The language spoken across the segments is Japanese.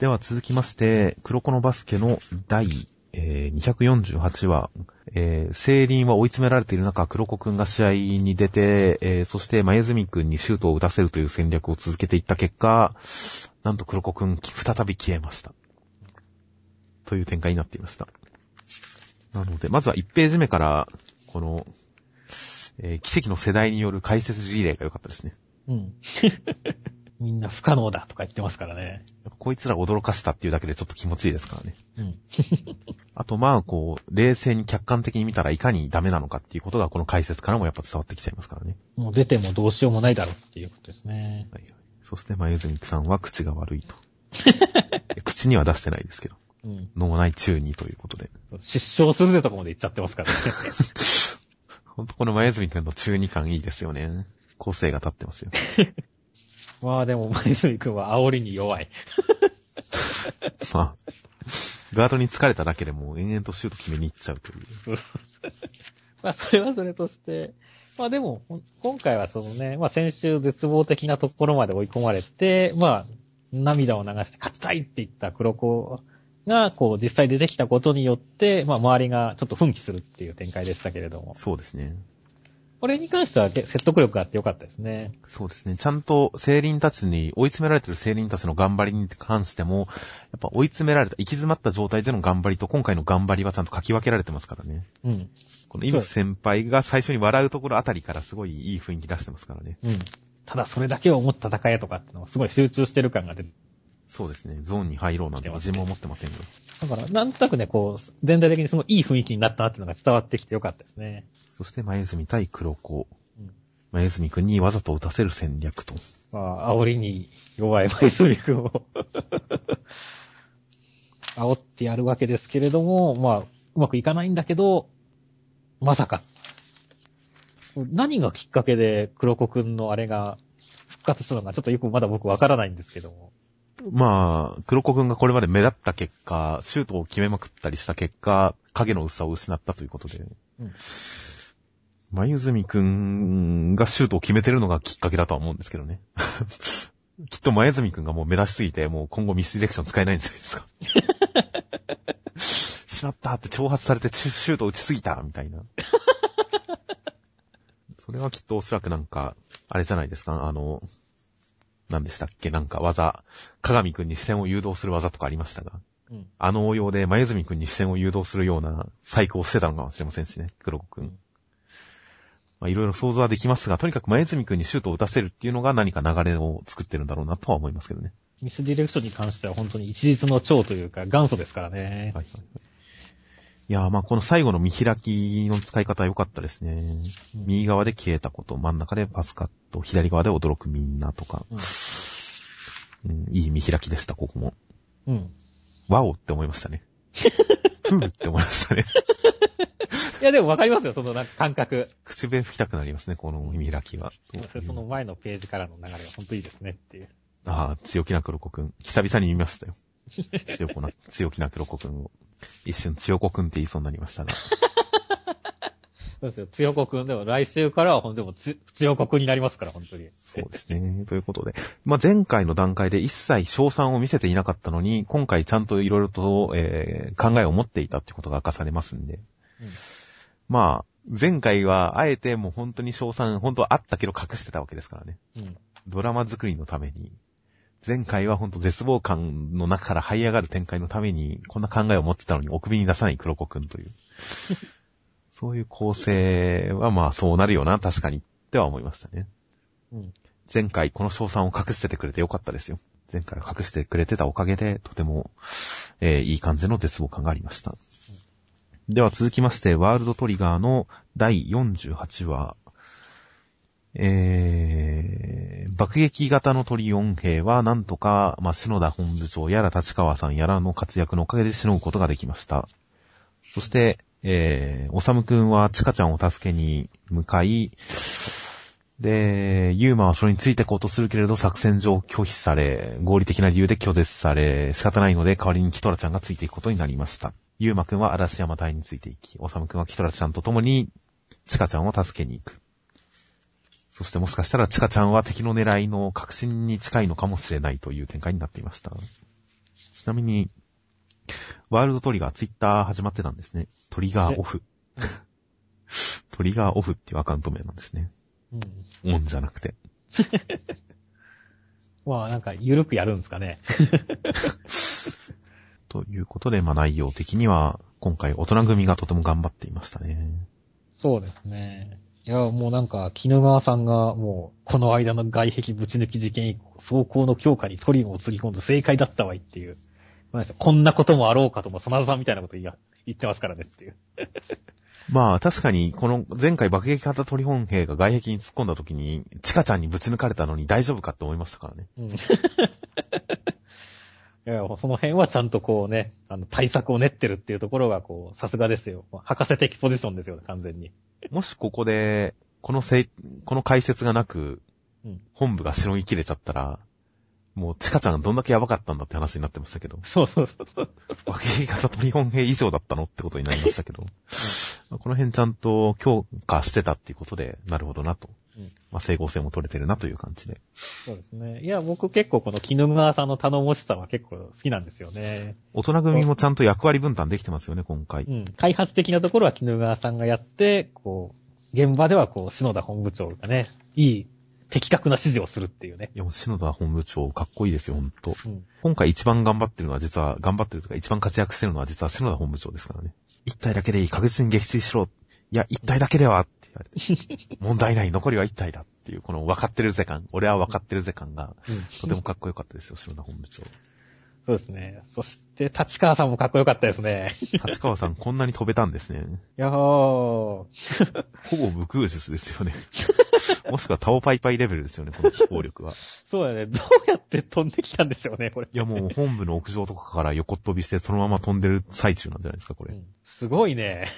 では続きまして、黒子のバスケの第、えー248話、えー、セイリンは追い詰められている中、黒子くんが試合に出て、えーそして、前住くんにシュートを打たせるという戦略を続けていった結果、なんと黒子くん、再び消えました。という展開になっていました。なので、まずは1ページ目から、この、えー奇跡の世代による解説リレーが良かったですね。うん。みんな不可能だとか言ってますからね。こいつら驚かせたっていうだけでちょっと気持ちいいですからね。うん。あと、まあ、こう、冷静に客観的に見たらいかにダメなのかっていうことが、この解説からもやっぱ伝わってきちゃいますからね。もう出てもどうしようもないだろうっていうことですね。はいはい。そして、まゆずみさんは口が悪いと。口には出してないですけど。うん。脳内中にということで。失笑するぜとこまで言っちゃってますからね。ほんとこのまゆずみくんの中二感いいですよね。個性が立ってますよ。まあでも、前泉くんは煽りに弱い。まあ、ガードに疲れただけでもう延々とシュート決めに行っちゃうという。まあそれはそれとして、まあでも、今回はそのね、まあ先週絶望的なところまで追い込まれて、まあ、涙を流して勝ちたいって言った黒子が、こう実際出てきたことによって、まあ周りがちょっと奮起するっていう展開でしたけれども、そうですね。これに関しては説得力があってよかったですね。そうですね。ちゃんと、聖輪たちに、追い詰められてる聖輪たちの頑張りに関しても、やっぱ追い詰められた、行き詰まった状態での頑張りと、今回の頑張りはちゃんと書き分けられてますからね。うん。このイム先輩が最初に笑うところあたりからすごいいい雰囲気出してますからね。うん。ただそれだけを思った戦えとかっていうのはすごい集中してる感が出てそうですね。ゾーンに入ろうなんて自分も思ってませんよ。だから、なんとなくね、こう、全体的にすごいいい雰囲気になったなっていうのが伝わってきてよかったですね。そして、前住対黒子うん。前住くんにわざと打たせる戦略と。まあ、煽りに弱いマイスミ君を 煽ってやるわけですけれども、まあ、うまくいかないんだけど、まさか。何がきっかけで黒子くんのあれが復活したのかちょっとよくまだ僕わからないんですけども。まあ、黒子くんがこれまで目立った結果、シュートを決めまくったりした結果、影の薄さを失ったということで。うんまゆずみくんがシュートを決めてるのがきっかけだとは思うんですけどね。きっとまゆずみくんがもう目立ちすぎて、もう今後ミスディレクション使えないんじゃないですか。しまったって挑発されてシュート打ちすぎたみたいな。それはきっとおそらくなんか、あれじゃないですか、あの、何でしたっけ？なんか技、鏡くんに視線を誘導する技とかありましたが、うん。あの応用で、まゆずみくんに視線を誘導するような細工をしてたのかもしれませんしね、黒子くん。うんまあ、いろいろ想像はできますが、とにかくまゆずみくんにシュートを打たせるっていうのが何か流れを作ってるんだろうなとは思いますけどね。ミスディレクションに関しては本当に一律の長というか元祖ですからね。はいはいはい。いやー、まあこの最後の見開きの使い方良かったですね。うん右側で消えたこと、真ん中でパスカット、左側で驚くみんなとか、うんうん、いい見開きでした、ここも。うん。ワオって思いましたね。ふーって思いましたね。いやでもわかりますよ、そのなんか感覚。口笛吹きたくなりますね、この見開きは。その前のページからの流れが本当いいですねっていう。ああ、強気な黒子くん。久々に見ましたよ。強くな、強気な黒子くんを。一瞬強子くんって言いそうになりましたが。そうですよ。強子くんでも来週からは本当にもうつ強子くんになりますから、本当に。そうですね。ということで。まあ、前回の段階で一切賞賛を見せていなかったのに、今回ちゃんといろいろと、えー考えを持っていたってことが明かされますんで。うんまあ、前回はあえてもう本当に賞賛、本当はあったけど隠してたわけですからね。うん。ドラマ作りのために。前回は本当絶望感の中から這い上がる展開のために、こんな考えを持ってたのにお首に出さない黒子くんという。そういう構成はまあそうなるよな、確かにっては思いましたね。うん。前回この賞賛を隠しててくれてよかったですよ。前回は隠してくれてたおかげで、とても、えーいい感じの絶望感がありました。では続きまして、ワールドトリガーの第48話。えー、爆撃型のトリオン兵は、なんとか、まあ、篠田本部長やら立川さんやらの活躍のおかげでしのぐことができました。そして、えー、おさむくんはちかちゃんを助けに向かい、で、ユーマはそれについてこうとするけれど作戦上拒否され、合理的な理由で拒絶され、仕方ないので代わりにキトラちゃんがついていくことになりました。ユーマくんは嵐山隊についていき、オサムくんはキトラちゃんと共にチカちゃんを助けに行く。そしてもしかしたらチカちゃんは敵の狙いの確信に近いのかもしれないという展開になっていました。ちなみに、ワールドトリガーツイッター始まってたんですね。トリガーオフ。トリガーオフっていうアカウント名なんですね。うん。オンじゃなくて。まあ、なんか、ゆるくやるんですかね。ということで、まあ内容的には、今回大人組がとても頑張っていましたね。そうですね。いや、もうなんか、絹川さんが、もう、この間の外壁ぶち抜き事件以降、走行の強化にトリムを釣り込んで正解だったわいっていう。こんなこともあろうかとも、真田さんみたいなこと言ってますからねっていう。まあ確かに、この前回爆撃型鳥本兵が外壁に突っ込んだ時に、チカちゃんにぶち抜かれたのに大丈夫かって思いましたからね。うん。いや、その辺はちゃんとこうね、あの、対策を練ってるっていうところが、こう、さすがですよ。博士的ポジションですよね、完全に。もしここで、このせい、この解説がなく、うん本部がしのぎ切れちゃったら、もうチカちゃんがどんだけやばかったんだって話になってましたけど、そうそうそうそう。爆撃型鳥本兵以上だったのってことになりましたけど、まあこの辺ちゃんと強化してたっていうことで、なるほどなと。うんまあ整合性も取れてるなという感じで。そうですね。いや、僕結構この絹川さんの頼もしさは結構好きなんですよね。大人組もちゃんと役割分担できてますよね、今回。うん。開発的なところは絹川さんがやって、こう、現場ではこう、篠田本部長がね、いい、的確な指示をするっていうね。いや、もう篠田本部長、かっこいいですよ、ほんと。うん。今回一番頑張ってるのは実は、頑張ってるとか一番活躍してるのは実は篠田本部長ですからね。一体だけでいい、確実に撃墜しろ。いや、一体だけではって言われて。問題ない、残りは一体だっていう、この分かってるぜ感。俺は分かってるぜ感が、とてもかっこよかったですよ、篠田本部長。そうですね。そして、立川さんもかっこよかったですね。立川さんこんなに飛べたんですね。いやー。ほぼ無空術ですよね。もしくはタオパイパイレベルですよね、この飛行力は。そうだね。どうやって飛んできたんでしょうね、これ。いやもう本部の屋上とかから横っ飛びしてそのまま飛んでる最中なんじゃないですか、これ。うんすごいね。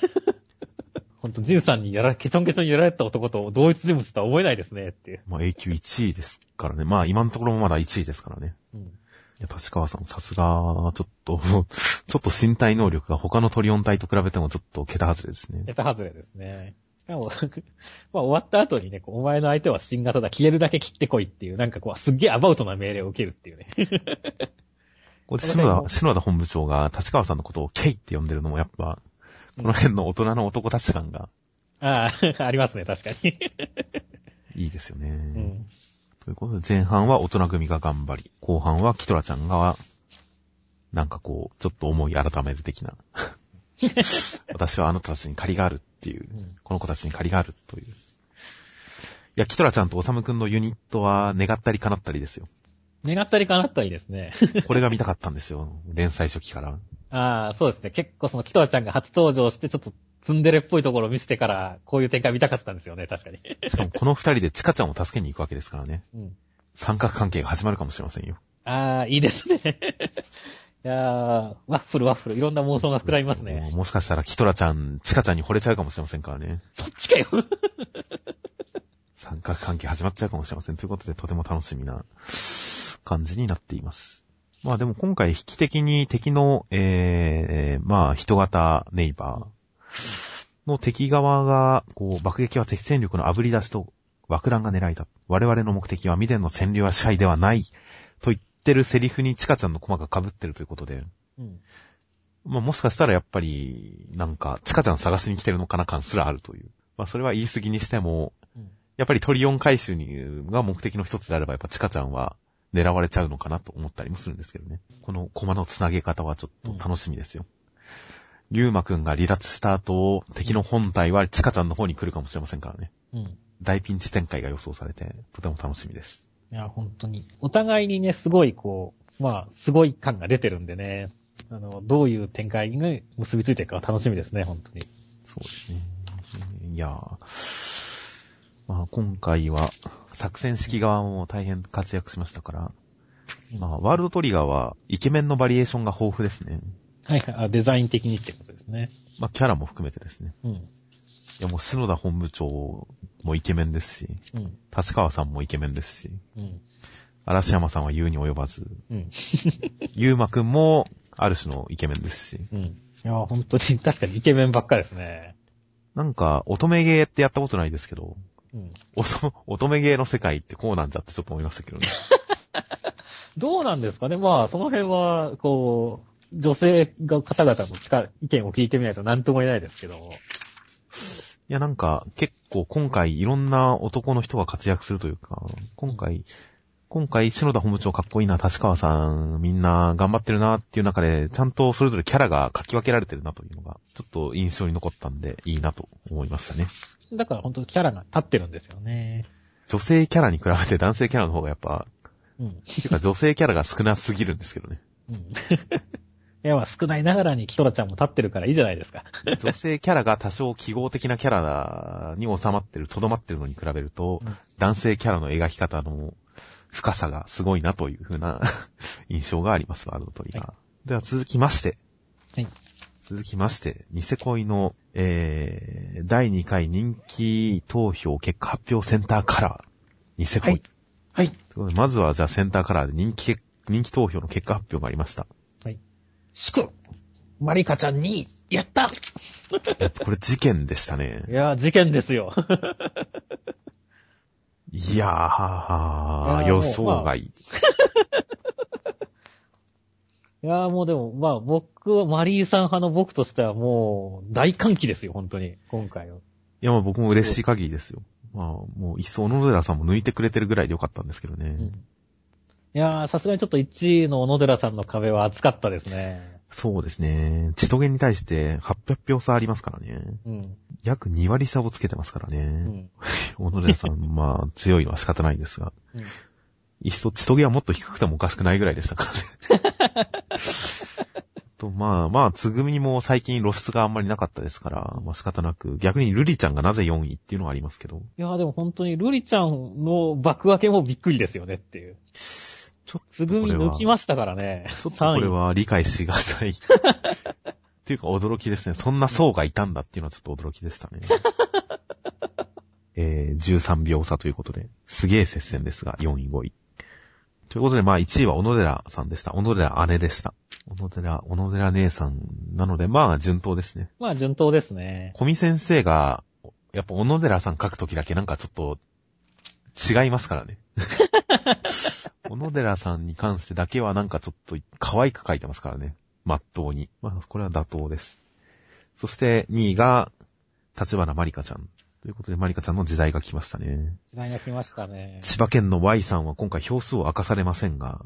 ほんと、ジンさんにやら、ケチョンケチョンにやられた男と同一人物とは思えないですね、っていう。まあ A 級1位ですからね。まあ今のところもまだ1位ですからね。うん。いや、立川さんさすが、ちょっと、ちょっと身体能力が他のトリオン体と比べてもちょっと桁外れですね。ネタ外れですね。しかも、まあ終わった後にね、お前の相手は新型だ、消えるだけ切ってこいっていう、なんかこう、すっげえアバウトな命令を受けるっていうね。これ、篠田、篠田本部長が立川さんのことをケイって呼んでるのもやっぱ、この辺の大人の男たち感がああ、ありますね、確かに。いいですよね。うん。ということで、前半は大人組が頑張り、後半はキトラちゃんが、なんかこう、ちょっと思い改める的な。私はあなたたちに借りがあるっていう、うんこの子たちに借りがあるという。いや、キトラちゃんとオサムくんのユニットは願ったり叶ったりですよ。願ったり叶ったりですね。これが見たかったんですよ。連載初期から。ああ、そうですね。結構その、キトラちゃんが初登場して、ちょっと、ツンデレっぽいところを見せてから、こういう展開見たかったんですよね、確かに。しかもこの二人でチカちゃんを助けに行くわけですからね。うん。三角関係が始まるかもしれませんよ。ああ、いいですね。いやー、ワッフルワッフル、いろんな妄想が膨らみますね。もしかしたらキトラちゃん、チカちゃんに惚れちゃうかもしれませんからね。そっちかよ。三角関係始まっちゃうかもしれません。ということで、とても楽しみな感じになっています。まあでも今回、引き的に敵の、えー、まあ、人型ネイバーの敵側が、こう、爆撃は敵戦力の炙り出しと爆弾が狙いだ。我々の目的は未伝の占領は支配ではない。と言ってるセリフにチカちゃんのコマが被ってるということで、うん。まあもしかしたらやっぱり、なんか、チカちゃん探しに来てるのかな感すらあるという。まあそれは言い過ぎにしても、うんやっぱりトリオン回収にが目的の一つであれば、やっぱチカちゃんは狙われちゃうのかなと思ったりもするんですけどね。このコマの繋げ方はちょっと楽しみですよ。リュウマくんが離脱した後、敵の本体はチカちゃんの方に来るかもしれませんからね。うん。大ピンチ展開が予想されて、とても楽しみです。いや、本当に。お互いにね、すごいこう、まあ、すごい感が出てるんでね。あの、どういう展開に結びついていくか楽しみですね、本当に。そうですね。いやーまあ今回は作戦式側も大変活躍しましたから、まあワールドトリガーはイケメンのバリエーションが豊富ですね。はいはいあ、デザイン的にってことですね。まあキャラも含めてですね。うん。いやもう篠田本部長もイケメンですし、うん。立川さんもイケメンですし、うん。嵐山さんは言うに及ばず、うん。ゆうまくんもある種のイケメンですし、うん。いや、本当に、確かにイケメンばっかですね。なんか乙女ゲーってやったことないですけど、うん。乙乙女ゲーの世界ってこうなんじゃってちょっと思いましたけどね。どうなんですかねまあ、その辺は、こう、女性が方々の力、意見を聞いてみないと何とも言えないですけども。いや、なんか、結構今回いろんな男の人が活躍するというか、今回、今回、篠田本部長かっこいいな、立川さん、みんな頑張ってるなっていう中で、ちゃんとそれぞれキャラが書き分けられてるなというのが、ちょっと印象に残ったんで、いいなと思いましたね。だから本当キャラが立ってるんですよね。女性キャラに比べて男性キャラの方がやっぱ、うん。っていうか女性キャラが少なすぎるんですけどね。うん。いや、まあ少ないながらにキトラちゃんも立ってるからいいじゃないですか。女性キャラが多少記号的なキャラに収まってる、とどまってるのに比べると、うん男性キャラの描き方の深さがすごいなという風な 印象があります、ワールドトリガー。はでは続きまして、はい。続きまして、ニセ恋の、えー、第2回人気投票結果発表センターカラー。ニセ恋。はいはい。まずはじゃあセンターカラーで人気け、人気投票の結果発表がありました。祝マリカちゃんに、やったえっと、これ事件でしたねい。や、事件ですよ。いやー、ー予想外。いや、もうでも、まあ僕は、マリーさん派の僕としてはもう、大歓喜ですよ、本当に、今回は。いや、まあ僕も嬉しい限りですよ。まあ、もう、いっそ小野寺さんも抜いてくれてるぐらいでよかったんですけどね。うん。いやー、さすがにちょっと1位の小野寺さんの壁は厚かったですね。そうですね。千棘に対して800票差ありますからね。うん。約2割差をつけてますからうね。ん。小野寺さん、まあ、強いのは仕方ないんですが。うんいっそ千棘はもっと低くてもおかしくないぐらいでしたからね。と、まあまあ、つぐみも最近露出があんまりなかったですから、まあ仕方なく、逆にルリちゃんがなぜ4位っていうのはありますけど、いやー、でも本当に、ルリちゃんの爆分けもびっくりですよねっていう。ちょっつぐみ抜きましたからね。ちょっとこれ3位。は理解しがたい。っていうか驚きですね。そんな層がいたんだっていうのはちょっと驚きでしたね。えー、13秒差ということで、すげえ接戦ですが、4位5位。ということで、まあ1位は小野寺さんでした。小野寺姉でした。小野寺、小野寺姉さんなので、まあ順当ですね。まあ、順当ですね。小見先生が、やっぱ小野寺さん書くときだけなんかちょっと違いますからね。小野寺さんに関してだけはなんかちょっと可愛く書いてますからね。まっとうに。まあ、これは妥当です。そして2位が、立花まりかちゃん。ということで、まりかちゃんの時代が来ましたね。時代が来ましたね。千葉県の Y さんは今回票数を明かされませんが、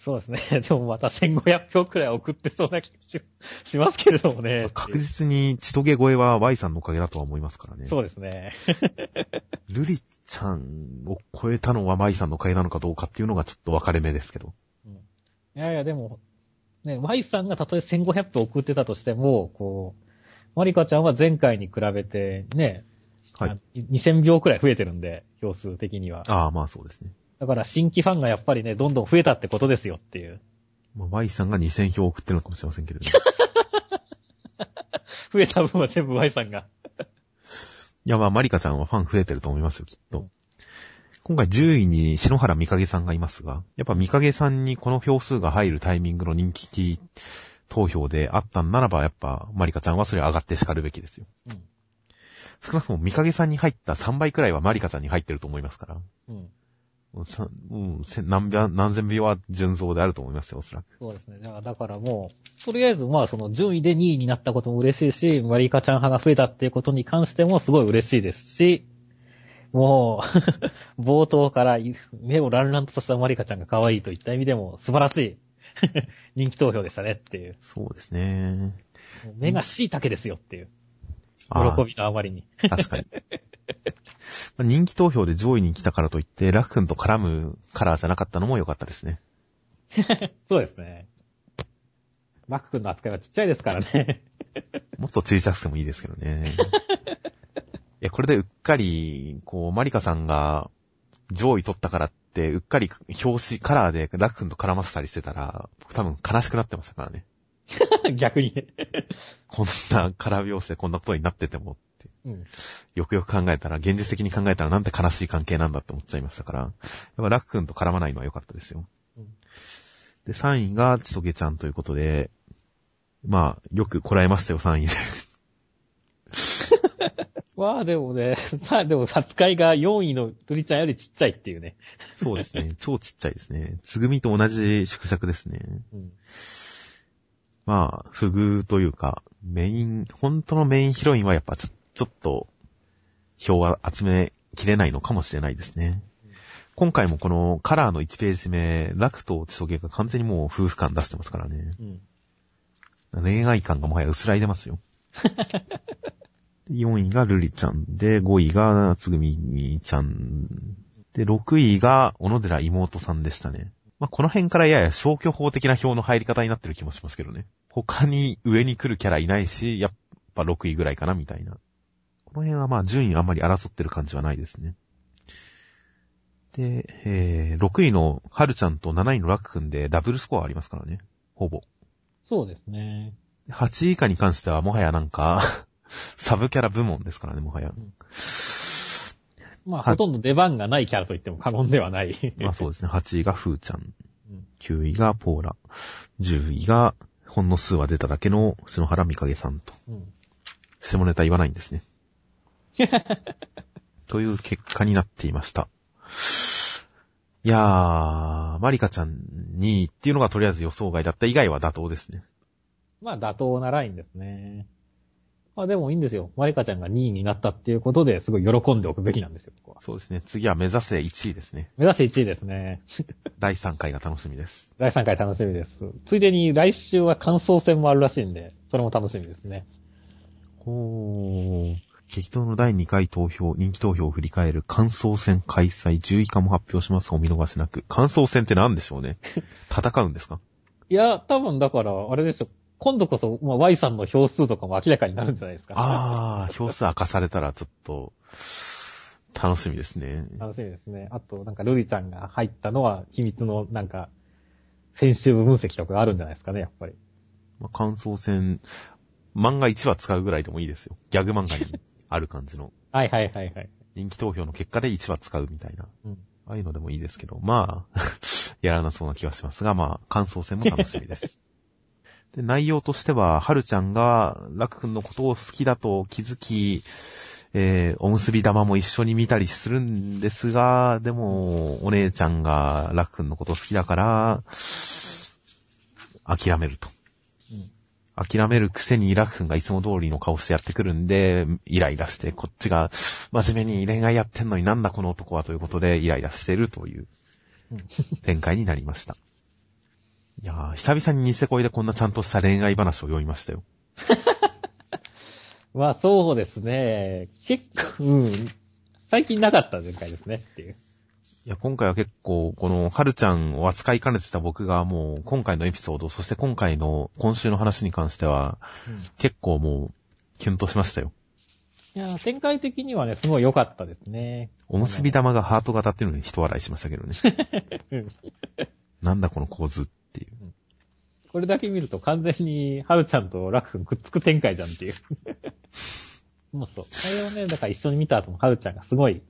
そうですね。でもまた1500票くらい送ってそうな気がししますけれどもね。確実に千棘越えは Y さんのおかげだとは思いますからね。そうですね。ルリちゃんを超えたのは Y さんのおかげなのかどうかっていうのがちょっと分かれ目ですけど。うんいやいや、でも、ね、Y さんがたとえ1500票送ってたとしても、こう、マリカちゃんは前回に比べて、ね、はいあ2000票くらい増えてるんで、票数的には。ああ、まあそうですね。だから新規ファンがやっぱりね、どんどん増えたってことですよっていう。まあ、Y さんが2000票送ってるのかもしれませんけれど。い 増えた分は全部 Y さんが。や、まあ、マリカちゃんはファン増えてると思いますよ、きっと。今回10位に篠原美影さんがいますが、やっぱ美影さんにこの票数が入るタイミングの人気投票であったんならば、やっぱマリカちゃんはそれ上がって叱るべきですよ。うん。少なくとも美影さんに入った3倍くらいはマリカちゃんに入ってると思いますから。うん。もうん、せ何百、何千秒は純増であると思いますよ、おそらく。そうですね。だからもう、とりあえずまあその順位で2位になったことも嬉しいし、マリカちゃん派が増えたっていうことに関してもすごい嬉しいですし、もう、冒頭から目をランランとさせたマリカちゃんが可愛いといった意味でも素晴らしい 人気投票でしたねっていう。そうですね。目が椎茸ですよっていう。あ喜びのあまりに。あ、確かに。まあ人気投票で上位に来たからといって、ラフ君と絡むカラーじゃなかったのも良かったですね。そうですね。マック君の扱いはちっちゃいですからね。もっと小さくてもいいですけどね。いや、これでうっかり、こう、マリカさんが上位取ったからって、うっかり表紙、カラーでラフ君と絡ませたりしてたら、僕多分悲しくなってましたからね。逆にね。こんなカラー表紙でこんなことになってても。うん。よくよく考えたら、現実的に考えたらなんて悲しい関係なんだって思っちゃいましたから、やっぱラフ君と絡まないのは良かったですよ。うんで、3位がちとげちゃんということで、まあ、よくこらえましたよ、3位で。まあでもね、まあでも、殺害が4位のルリちゃんよりちっちゃいっていうね。そうですね。超ちっちゃいですね。つぐみと同じ縮尺ですね。うん。まあ、不遇というか、メイン、本当のメインヒロインはやっぱちょちょっと、票は集めきれないのかもしれないですね。今回もこのカラーの1ページ目、ラクとチソゲが完全にもう夫婦感出してますからね。うん。恋愛感がもはや薄らいでますよ。4位がルリちゃんで、5位がつぐみちゃんで、6位が小野寺妹さんでしたね。まあ、この辺からやや消去法的な票の入り方になってる気もしますけどね。他に上に来るキャラいないし、やっぱ6位ぐらいかなみたいな。この辺はまあ順位あんまり争ってる感じはないですね。で、えー、6位のはるちゃんと7位のラックくんでダブルスコアありますからね。ほぼ。そうですね。8位以下に関してはもはやなんか、サブキャラ部門ですからね、もはや。まあ、はほとんど出番がないキャラと言っても過言ではない。まあそうですね。8位がフーちゃん。うん9位がポーラ。10位が、ほんの数は出ただけの篠原美影さんと。うん。下ネタ言わないんですね。という結果になっていました。いやー、マリカちゃん2位っていうのがとりあえず予想外だった以外は妥当ですね。まあ、妥当なラインですね。まあでもいいんですよ。マリカちゃんが2位になったっていうことですごい喜んでおくべきなんですよ、ここは。そうですね。次は目指せ1位ですね。目指せ1位ですね。第3回が楽しみです。第3回楽しみです。ついでに来週は感想戦もあるらしいんで、それも楽しみですね。ほー。激闘の第2回投票、人気投票を振り返る感想戦開催10位化も発表しますお見逃しなく。感想戦って何でしょうね？戦うんですか？いや、多分だから、あれでしょ。今度こそ、まあ、Y さんの票数とかも明らかになるんじゃないですか。あー、票数明かされたらちょっと、楽しみですね。楽しみですね。あと、なんか、ルリちゃんが入ったのは、秘密の、なんか、先週分析とかがあるんじゃないですかね、やっぱり。まあ、感想戦、漫画1話使うぐらいでもいいですよ。ギャグ漫画にある感じの。はいはいはいはい。人気投票の結果で1話使うみたいな。うん。ああいうのでもいいですけど、まあ、やらなそうな気はしますが、まあ、感想戦も楽しみです。で、内容としては、はるちゃんが、ラク君のことを好きだと気づき、えー、おむすび玉も一緒に見たりするんですが、でも、お姉ちゃんがラク君のこと好きだから、諦めると。うん。諦めるくせにイラク君がいつも通りの顔してやってくるんで、イライラして、こっちが真面目に恋愛やってんのになんだこの男はということで、イライラしてるという展開になりました。いやー、久々にニセ恋でこんなちゃんとした恋愛話を読みましたよ。まあ、そうですね。結構、うん。最近なかった前回ですね、っていう。いや、今回は結構、この、はるちゃんを扱いかねてた僕がもう、今回のエピソード、そして今回の、今週の話に関しては、うん。結構もう、キュンとしましたよ。いや、展開的にはね、すごい良かったですね。おむすび玉がハート型っていうのに人笑いしましたけどね。うん。なんだこの構図っていう。これだけ見ると完全に、はるちゃんとラク君くっつく展開じゃんっていう。もうそう。それをね、だから一緒に見た後もはるちゃんがすごい、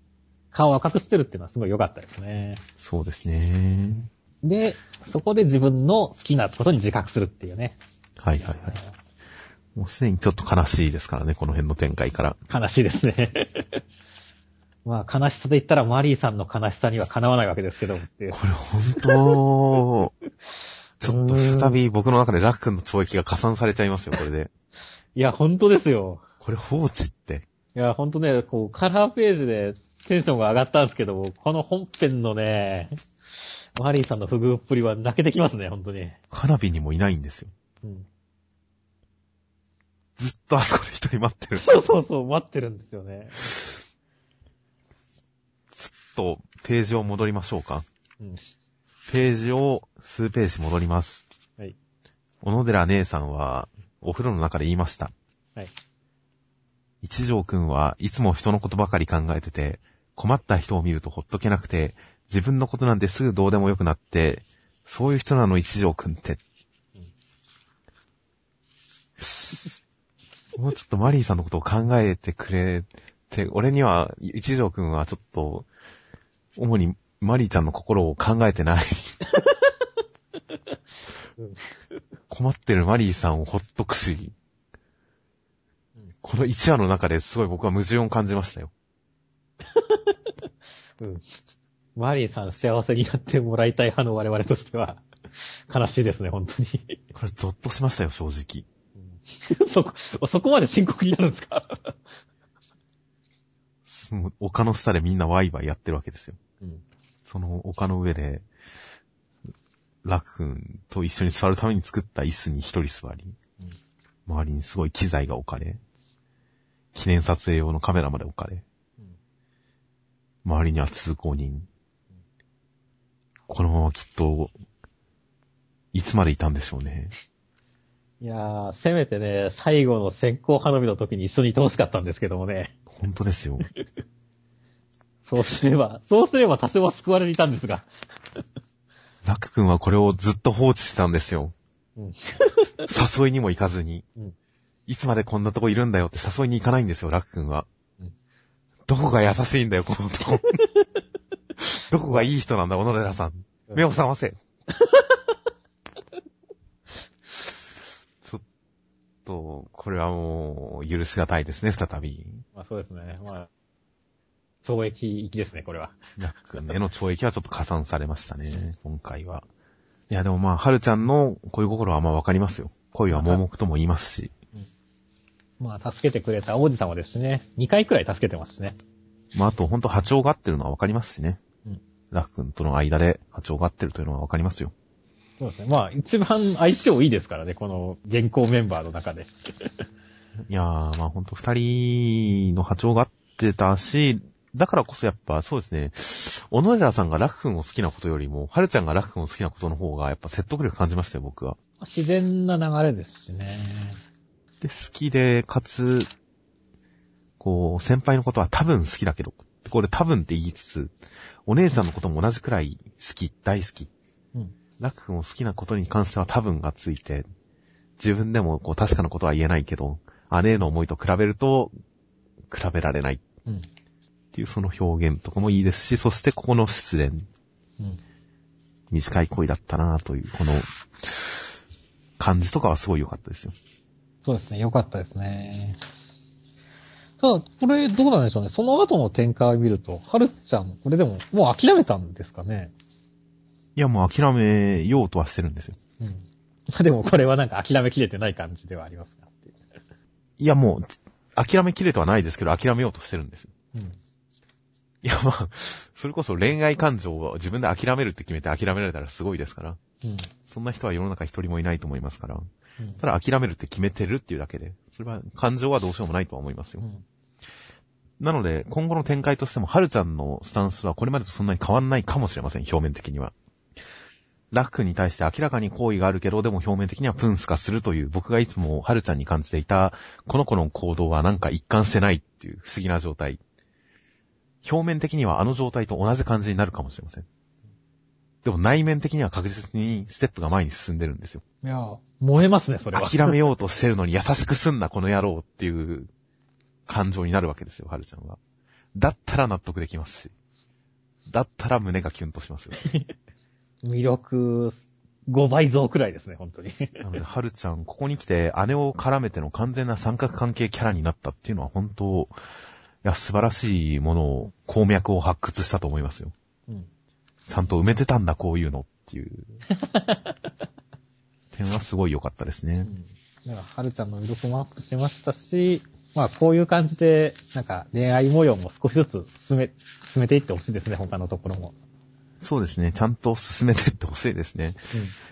顔を赤くしてるっていうのはすごい良かったですね。そうですね。で、そこで自分の好きなことに自覚するっていうね。はいはいはい。もうすでにちょっと悲しいですからね、この辺の展開から。悲しいですね。まあ、悲しさで言ったらマリーさんの悲しさにはかなわないわけですけどもっていう。これ本当ちょっと再び僕の中でラックンの懲役が加算されちゃいますよ、これで。いや、本当ですよ。これ放置って。いや、ほんとね、こう、カラーページでテンションが上がったんですけども、この本編のね、マリーさんの不遇っぷりは泣けてきますね、ほんとに。花火にもいないんですよ。うん。ずっとあそこで一人待ってる。そうそうそう、待ってるんですよね。ちょっと、ページを戻りましょうか。うん。ページを数ページ戻ります。はい。小野寺姉さんは、お風呂の中で言いました。はい。一条くんはいつも人のことばかり考えてて、困った人を見るとほっとけなくて、自分のことなんてすぐどうでもよくなって、そういう人なの一条くんって。もうちょっとマリーさんのことを考えてくれて、俺には一条くんはちょっと、主にマリーちゃんの心を考えてないうん。困ってるマリーさんをほっとくし、この1話の中ですごい僕は矛盾を感じましたよ。うん。マリーさん幸せになってもらいたい派の我々としては、悲しいですね、本当に。これゾッとしましたよ、正直。そこ、そこまで深刻になるんですか？すもう丘の下でみんなワイワイやってるわけですよ。うん。その丘の上で、ラク君と一緒に座るために作った椅子に一人座り、うん周りにすごい機材が置かれ、記念撮影用のカメラまで置かれ、うん周りには通行人。このままきっと、いつまでいたんでしょうね。いやー、せめてね、最後の線香花火の時に一緒にいてほしかったんですけどもね。本当ですよ。そうすれば、そうすれば多少は救われていたんですが。ラク君はこれをずっと放置してたんですよ。うん。誘いにも行かずに。うんいつまでこんなとこいるんだよって誘いに行かないんですよ、ラク君は。うんどこが優しいんだよ、この男。どこがいい人なんだ、小野寺さん。目を覚ませ。ちょっと、これはもう、許しがたいですね、再び。まあそうですね。まあ、懲役行きですね、これは。ラク君への懲役はちょっと加算されましたね、今回は。いや、でもまあ、はるちゃんの恋心はまあわかりますよ。恋は盲目とも言いますし。まあ、助けてくれた王子様ですね。2回くらい助けてますね。まあ、あと、ほんと波長が合ってるのはわかりますしね。うんラク君との間で波長が合ってるというのはわかりますよ。そうですね。まあ、一番相性いいですからね、この現行メンバーの中で。いやー、まあほんと二人の波長が合ってたし、だからこそやっぱそうですね、小野寺さんがラク君を好きなことよりも、はるちゃんがラク君を好きなことの方がやっぱ説得力感じましたよ、僕は。自然な流れですしね。で、好きで、かつ、こう、先輩のことは多分好きだけど、これ多分って言いつつ、お姉ちゃんのことも同じくらい好き、大好き。うん。ラク君を好きなことに関しては多分がついて、自分でもこう確かなことは言えないけど、姉への思いと比べると、比べられないっうん。ていうその表現とかもいいですし、そしてここの失恋、うん。短い恋だったなという、この、感じとかはすごい良かったですよ。そうですね。よかったですね。ただ、これどうなんでしょうね。その後の展開を見ると、はるちゃん、これでももう諦めたんですかね。いや、もう諦めようとはしてるんですよ。うん。ま あでもこれはなんか諦めきれてない感じではありますが。いや、もう、諦めきれてはないですけど、諦めようとしてるんです。うん。いや、まあ、それこそ恋愛感情を自分で諦めるって決めて諦められたらすごいですから。うん。そんな人は世の中一人もいないと思いますから。うん。ただ諦めるって決めてるっていうだけで、それは感情はどうしようもないとは思いますよう。ん。なので、今後の展開としても、はるちゃんのスタンスはこれまでとそんなに変わんないかもしれません、表面的には。ラックに対して明らかに好意があるけど、でも表面的にはプンスカするという、僕がいつもはるちゃんに感じていた、この子の行動はなんか一貫してないっていう不思議な状態。表面的にはあの状態と同じ感じになるかもしれません。でも内面的には確実にステップが前に進んでるんですよ。いや、燃えますね、それは。諦めようとしてるのに優しくすんな、この野郎っていう感情になるわけですよ、はるちゃんは。だったら納得できますし。だったら胸がキュンとしますよ。魅力5倍増くらいですね、本当に。なので、はるちゃん、ここに来て姉を絡めての完全な三角関係キャラになったっていうのは本当、いや、素晴らしいものを、鉱脈を発掘したと思いますよ。うん。ちゃんと埋めてたんだ、こういうのっていう。点はすごい良かったですね。だから、はるちゃんの魅力もアップしましたし、まあ、こういう感じで、なんか、恋愛模様も少しずつ進め、進めていってほしいですね、他のところも。そうですね。ちゃんと進めてってほしいですね。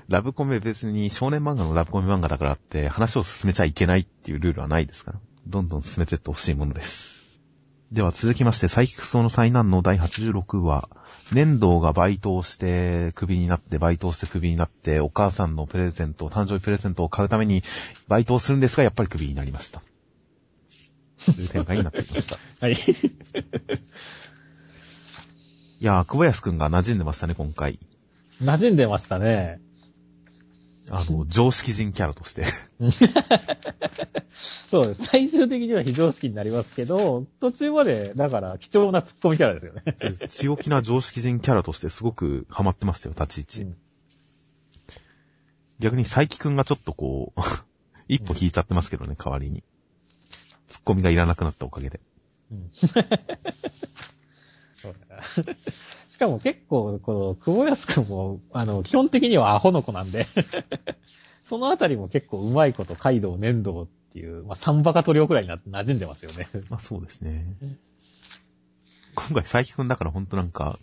ラブコメ別に少年漫画のラブコメ漫画だからって話を進めちゃいけないっていうルールはないですから。どんどん進めてってほしいものです。では続きまして、サイキクソの災難の第86話。年度がバイトをしてクビになって、バイトをしてクビになって、お母さんのプレゼント、誕生日プレゼントを買うためにバイトをするんですが、やっぱりクビになりました。という展開になってきました。い はい。やー、久保安くんが馴染んでましたね、今回。馴染んでましたね。あの、常識人キャラとして。そうです。最終的には非常識になりますけど、途中まで、だから、貴重なツッコミキャラですよね。そうです強気な常識人キャラとしてすごくハマってましたよ、立ち位置。うん逆に佐伯くんがちょっとこう、一歩引いちゃってますけどね、代わりに。ツッコミがいらなくなったおかげで。うん。そうだな。しかも結構、この、久保安くんも、あの、基本的にはアホの子なんで、そのあたりも結構うまいこと、カイドウ、粘土っていう、まあ、サンバカトリオくらいにな馴染んでますよね。まあそうですねうん。今回、佐伯くんだからほんとなんか、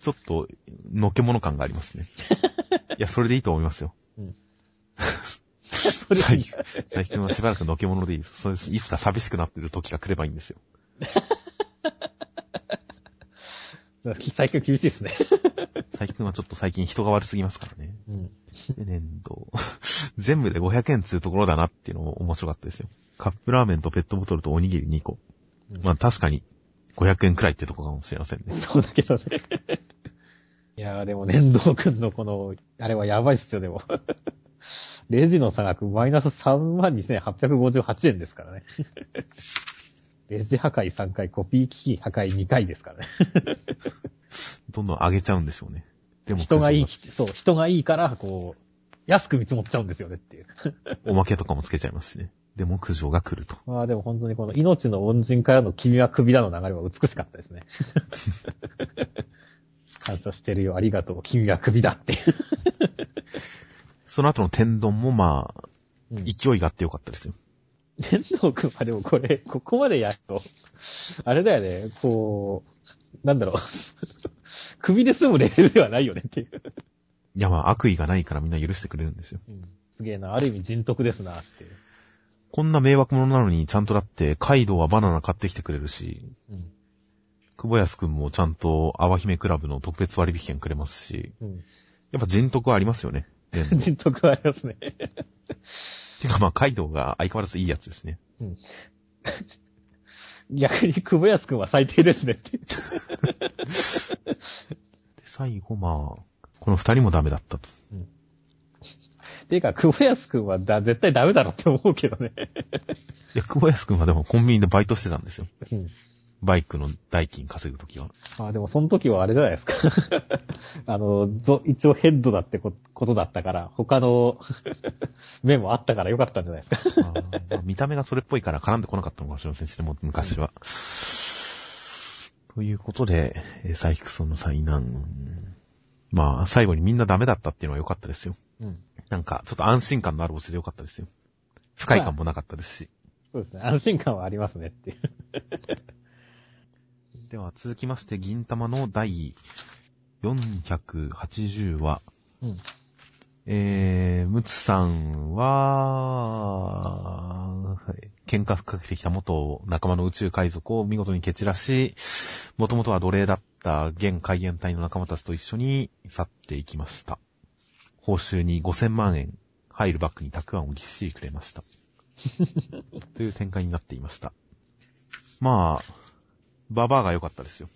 ちょっと、のけもの感がありますね。いや、それでいいと思いますよ。それ佐伯佐伯くんはしばらくのけものでいいです。そうです。いつか寂しくなってる時が来ればいいんですよ。最近厳しいですね。佐伯くんはちょっと最近人が悪すぎますからね。うん。で、粘土。全部で500円つうところだなっていうのも面白かったですよ。カップラーメンとペットボトルとおにぎり2個。まあ確かに500円くらいってとこかもしれませんね。そうだけどね。いやーでも、粘土くんのこの、あれはやばいっすよ、でも。レジの差額マイナス32,858円ですからね。レジ破壊3回、コピー機器破壊2回ですからね。どんどん上げちゃうんでしょうね。でも、人がいい、そう、人がいいから、こう、安く見積もっちゃうんですよねっていう。おまけとかもつけちゃいますしね。でも苦情が来ると。まあでも本当にこの命の恩人からの君は首だの流れは美しかったですね。感謝してるよ、ありがとう、君は首だっていう。その後の天丼もまあ、うん勢いがあってよかったですよ。天童くんはでもこれ、ここまでやると、あれだよね、こう、なんだろう。首で済むレベルではないよねっていう。いやまあ悪意がないからみんな許してくれるんですよ。すげえな、ある意味人徳ですなって。こんな迷惑者なのにちゃんとだって、カイドウはバナナ買ってきてくれるし、うん。久保安くんもちゃんと淡姫クラブの特別割引券くれますし、うん。やっぱ人徳はありますよね。で人徳はありますね。てかまあカイドウが相変わらずいいやつですね。逆に久保安くんは最低ですねって。で、最後まあ、この二人もダメだったと。ていうか、久保安くんはだ絶対ダメだろって思うけどね。いや、久保安くんはでもコンビニでバイトしてたんですよ。うん。バイクの代金稼ぐときは。あでもその時はあれじゃないですか。あの、ぞ一応ヘッドだってこことだったから、他の面もあったからよかったんじゃないですか。見た目がそれっぽいから絡んでこなかったのかもしれませんしね、もう昔は。ということで、えーサイクソンの災難。まあ、最後にみんなダメだったっていうのは良かったですよ。うん。なんか、ちょっと安心感のあるオチで良かったですよ。不快感もなかったですし。そうですね。安心感はありますねっていう。では、続きまして、銀玉の第480話。うん。えー、ムツさんは、喧嘩ふっかけてきた元仲間の宇宙海賊を見事に蹴散らし、もともとは奴隷だった現海援隊の仲間たちと一緒に去っていきました。報酬に5000万円入るバッグにたくあんをぎっしりくれました。という展開になっていました。まあ、ババアが良かったですよ。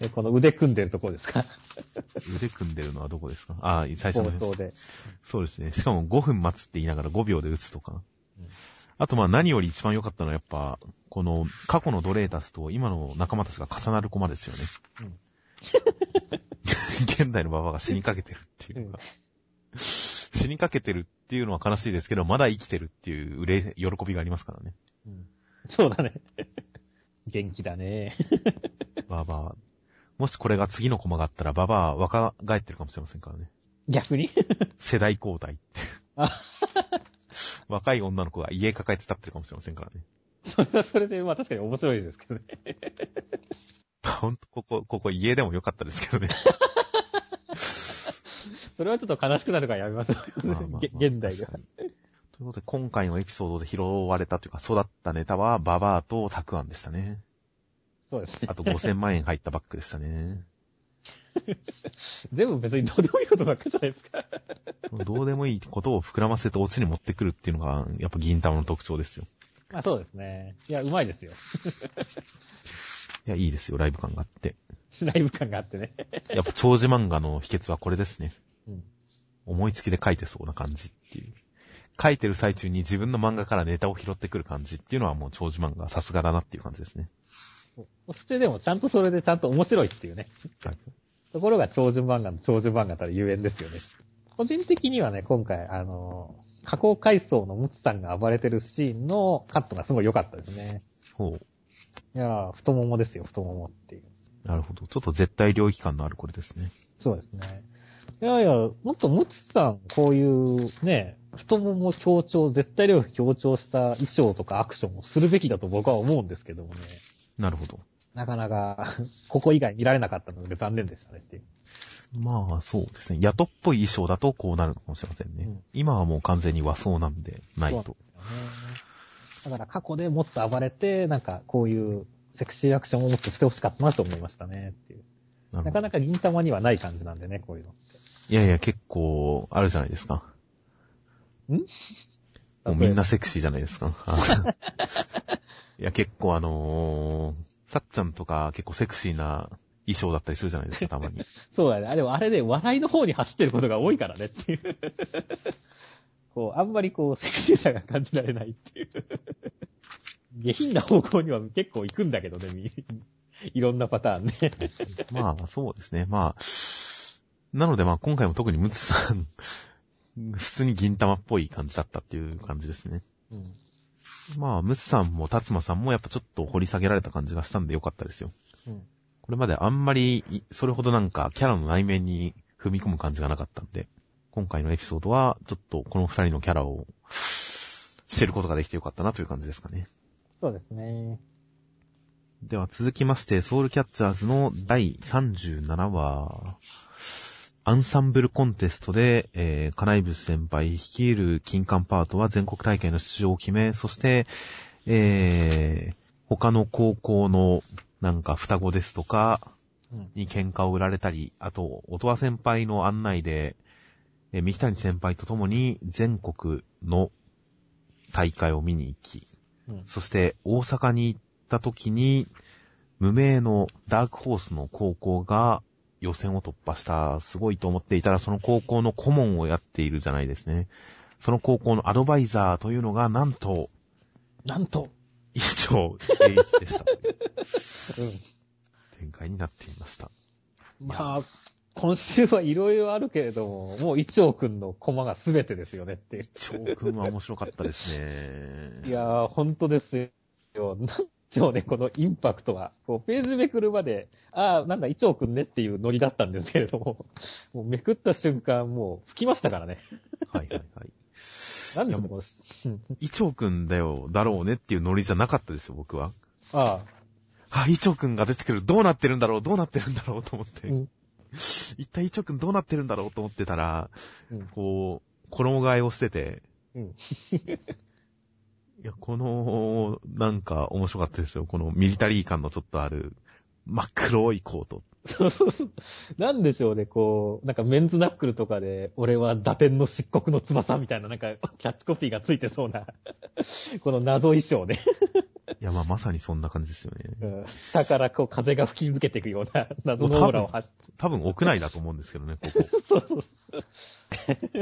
え、この腕組んでるところですか？腕組んでるのはどこですか？ああ、最初の冒頭で。そうですね。しかも5分待つって言いながら5秒で打つとか。うんあとまあ何より一番良かったのはやっぱ、この過去の奴隷たちと今の仲間たちが重なるコマですよね。うん 現代のババアが死にかけてるっていうのが。死にかけてるっていうのは悲しいですけど、まだ生きてるっていう喜びがありますからね。うんそうだね。元気だね。ババア。もしこれが次のコマがあったら、ババア若返ってるかもしれませんからね。逆に？世代交代って。あ、若い女の子が家抱えて立ってるかもしれませんからね。それはそれで、まあ確かに面白いですけどね。ほんと、ここ、ここ家でも良かったですけどね。それはちょっと悲しくなるからやめましょう。まあまあまあげ現代では確。かにということで、今回のエピソードで拾われたというか、育ったネタは、ババアとタクアンでしたね。そうですね。あと5000万円入ったバッグでしたね。全部別にどうでもいいことばっかりじゃないですか。どうでもいいことを膨らませてオチに持ってくるっていうのが、やっぱ銀玉の特徴ですよ。まあそうですね。いや、うまいですよ。いや、いいですよ、ライブ感があって。ライブ感があってね。やっぱ長寿漫画の秘訣はこれですね。うん。思いつきで書いてそうな感じっていう。書いてる最中に自分の漫画からネタを拾ってくる感じっていうのはもう長寿漫画さすがだなっていう感じですね。そしてでもちゃんとそれでちゃんと面白いっていうね。はいところが長寿漫画の長寿漫画たるゆえんですよね。個人的にはね、今回、あの、加工階層のムツさんが暴れてるシーンのカットがすごい良かったですね。ほう。いやー、太ももですよ、太ももっていう。なるほど。ちょっと絶対領域感のあるこれですね。そうですね。いやいや、もっとムツさん、こういうね、太もも強調、絶対領域強調した衣装とかアクションをするべきだと僕は思うんですけどもね。なるほど。なかなか、ここ以外見られなかったので残念でしたねっていう。まあ、そうですね。雇っぽい衣装だとこうなるのかもしれませんね。うん今はもう完全に和装なんで、ないと。そうなんですよね。だから過去でもっと暴れて、なんかこういうセクシーアクションをもっとしてほしかったなと思いましたねっていう。ななかなか銀玉にはない感じなんでね、こういうのって。いやいや、結構、あるじゃないですか。ん？もうみんなセクシーじゃないですか。あいや、結構あのー、さっちゃんとか結構セクシーな衣装だったりするじゃないですか、たまに。そうだね。あれはあれで笑いの方に走ってることが多いからねっていう。こう、あんまりこう、セクシーさが感じられないっていう。下品な方向には結構行くんだけどね、みいろんなパターンね。まあ、そうですね。まあ、なのでまあ今回も特にムツさん、普通に銀玉っぽい感じだったっていう感じですね。うん。まあ、ムツさんも達馬さんもやっぱちょっと掘り下げられた感じがしたんでよかったですよ。うん。これまであんまり、いそれほどなんかキャラの内面に踏み込む感じがなかったんで、今回のエピソードは、ちょっとこの二人のキャラを知ることができてよかったなという感じですかね。そうですね。では続きまして、ソウルキャッチャーズの第37話、アンサンブルコンテストで、えー、カナイブス先輩率いる金管パートは全国大会の出場を決め、そして、えー、他の高校のなんか双子ですとかうん。に喧嘩を売られたり、あと、音羽先輩の案内で、えー、三木谷先輩と共に全国の大会を見に行き、うん。そして大阪に行った時に、無名のダークホースの高校が予選を突破した、すごいと思っていたら、その高校の顧問をやっているじゃないですね。その高校のアドバイザーというのが、なんと、なんと、以上、英一でしたといううん。展開になっていました。まあ、今週はいろいろあるけれども、もう一丁くんのコマが全てですよねっていう。長君は面白かったですね。いやー、ほんとですよ。なんでしょうね、このインパクトは。こう、ページめくるまで、ああ、なんだ、一丁くんねっていうノリだったんですけれども、もうめくった瞬間、もう吹きましたからね。はいはいはい。なんでこの、うんイチョウ君だよ、だろうねっていうノリじゃなかったですよ、僕は。ああ、イチョウ君が出てくる。どうなってるんだろうどうなってるんだろうと思って。あ、うん。一体イチョウ君どうなってるんだろうと思ってたら、うん。こう、衣替えをしてて、うん。いや、この、なんか面白かったですよ。このミリタリー感のちょっとある、真っ黒いコート。そうそうそう。なんでしょうね、こう、なんかメンズナックルとかで、俺は打点の漆黒の翼みたいな、なんか、キャッチコピーがついてそうな、この謎衣装ね。いや、まあまさにそんな感じですよね。うん下からこう風が吹き抜けていくような 謎のオーラを発多分屋内だと思うんですけどね、ここ。そう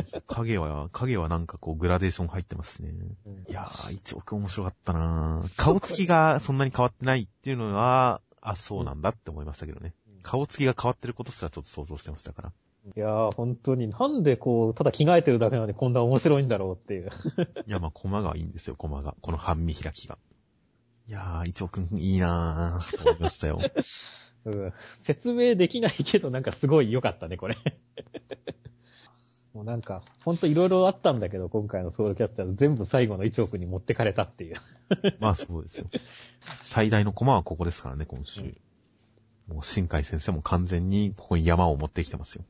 そう影は、影はなんかこうグラデーション入ってますね。うんいやー、一億面白かったなー顔つきがそんなに変わってないっていうのは、あ、そうなんだって思いましたけどね。顔つきが変わってることすらちょっと想像してましたから。いやー、本当に、なんでこう、ただ着替えてるだけなのにこんな面白いんだろうっていう。いや、まあ、コマがいいんですよ、コマが。この半身開きが。いやー、一億いいなーと思いましたよ。うん説明できないけど、なんかすごい良かったね、これ。もうなんか、ほんといろいろあったんだけど、今回のソウルキャッチャーズ全部最後の1億に持ってかれたっていう。まあ、そうですよ。最大のコマはここですからね、今週。もう、新海先生も完全にここに山を持ってきてますよ。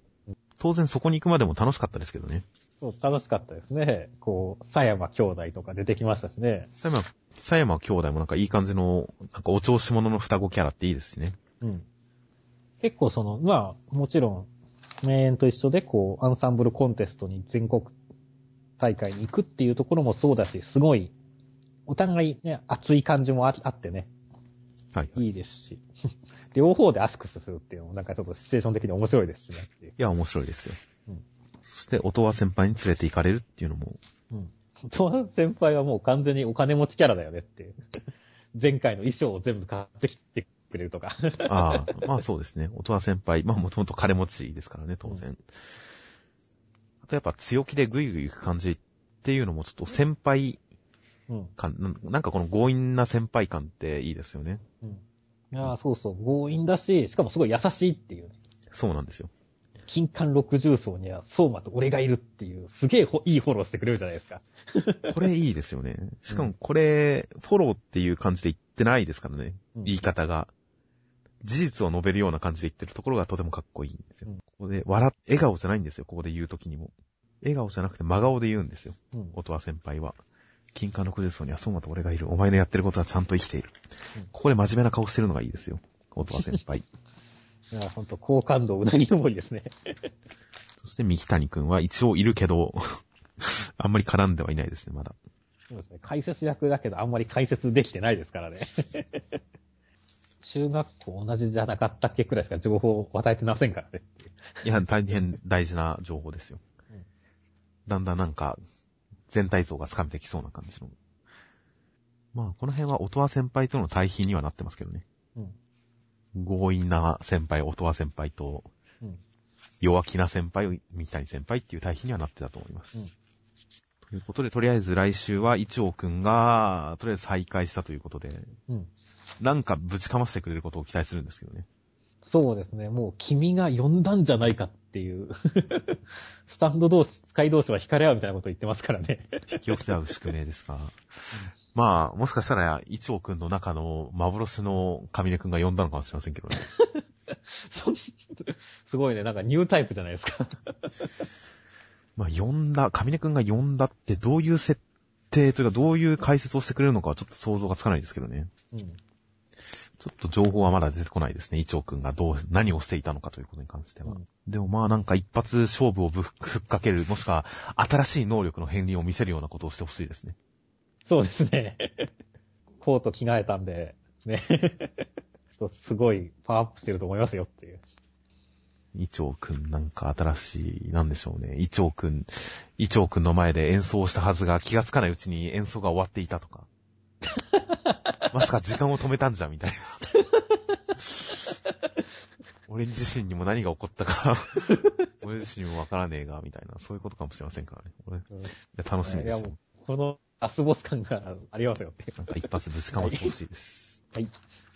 当然そこに行くまでも楽しかったですけどね。そう、楽しかったですね。こう、佐山兄弟とか出てきましたしね。佐山、佐山兄弟もなんかいい感じの、なんかお調子者の双子キャラっていいですしね。うん。結構その、まあ、もちろん、名演と一緒で、こう、アンサンブルコンテストに全国大会に行くっていうところもそうだし、すごい、お互いね、熱い感じもああってね、はい、はい。いいいですし、両方でアスクスするっていうのもなんかちょっとシチュエーション的に面白いですしねいう。や、面白いですよ。うんそして、音羽先輩に連れて行かれるっていうのも、うん。トワ先輩はもう完全にお金持ちキャラだよねっていう。前回の衣装を全部買ってきてくれるとか。ああ、まあそうですね。音羽先輩、まあもともと金持ちですからね、当然。あとやっぱ強気でグイグイ行く感じっっていうのもちょっと先輩うん。感、なんかこの強引な先輩感っていいですよね。うん。いやーそうそう、強引だし、しかもすごい優しいっていうね。そうなんですよ。金管六重奏には相馬と俺がいるっていう、すげえほいいフォローしてくれるじゃないですか。これいいですよね。しかもこれ、フォローっていう感じで言ってないですからね。うん言い方が。事実を述べるような感じで言ってるところがとてもかっこいいんですよ。うんここで、笑っ、笑顔じゃないんですよ。ここで言うときにも。笑顔じゃなくて真顔で言うんですよ。うん。音羽先輩は。金管のクデスには相馬と俺がいる。お前のやってることはちゃんと生きている。うんここで真面目な顔してるのがいいですよ。音羽先輩。いや、ほんと、好感度うなぎ登りですね。そして三木谷くんは一応いるけど、あんまり絡んではいないですね、まだ。そうですね。解説役だけど、あんまり解説できてないですからね。中学校同じじゃなかったっけくらいしか情報を与えてませんからね。いや、大変大事な情報ですよ。うんだんだんなんか、全体像がつかめてきそうな感じの。まあ、この辺は音羽先輩との対比にはなってますけどね。うん。強引な先輩、音羽先輩と、うん。弱気な先輩、三谷先輩っていう対比にはなってたと思います。うんということで、とりあえず来週は一応くんが、とりあえず再開したということで、うん。なんかぶちかましてくれることを期待するんですけどね。そうですね。もう君が呼んだんじゃないかっていう。スタンド同士、使い同士は惹かれ合うみたいなこと言ってますからね。引き寄せ合う宿命ですか？まあ、もしかしたら、一応くんの中の幻の神根くんが呼んだのかもしれませんけどね。すごいね。なんかニュータイプじゃないですか。まあ、呼んだ、神根くんが呼んだってどういう設定というか、どういう解説をしてくれるのかはちょっと想像がつかないですけどね。うん。ちょっと情報はまだ出てこないですね。一応くんがどう、何をしていたのかということに関しては。うんでもまあなんか一発勝負をぶっふっかける、もしくは新しい能力の片鱗を見せるようなことをしてほしいですね。そうですね。コート着替えたんで、ね。すごいパワーアップしてると思いますよっていう。イチョウくんなんか新しい、なんでしょうね。イチョウくん、イチョウくんの前で演奏したはずが気がつかないうちに演奏が終わっていたとか。まさか時間を止めたんじゃんみたいな。俺自身にも何が起こったか、俺自身にもわからねえが、みたいな、そういうことかもしれませんからね。俺いうんや楽しみいやもですよ。う、このラスボス感がありますよっていう。なんか一発ぶちかましてほしいです。はい。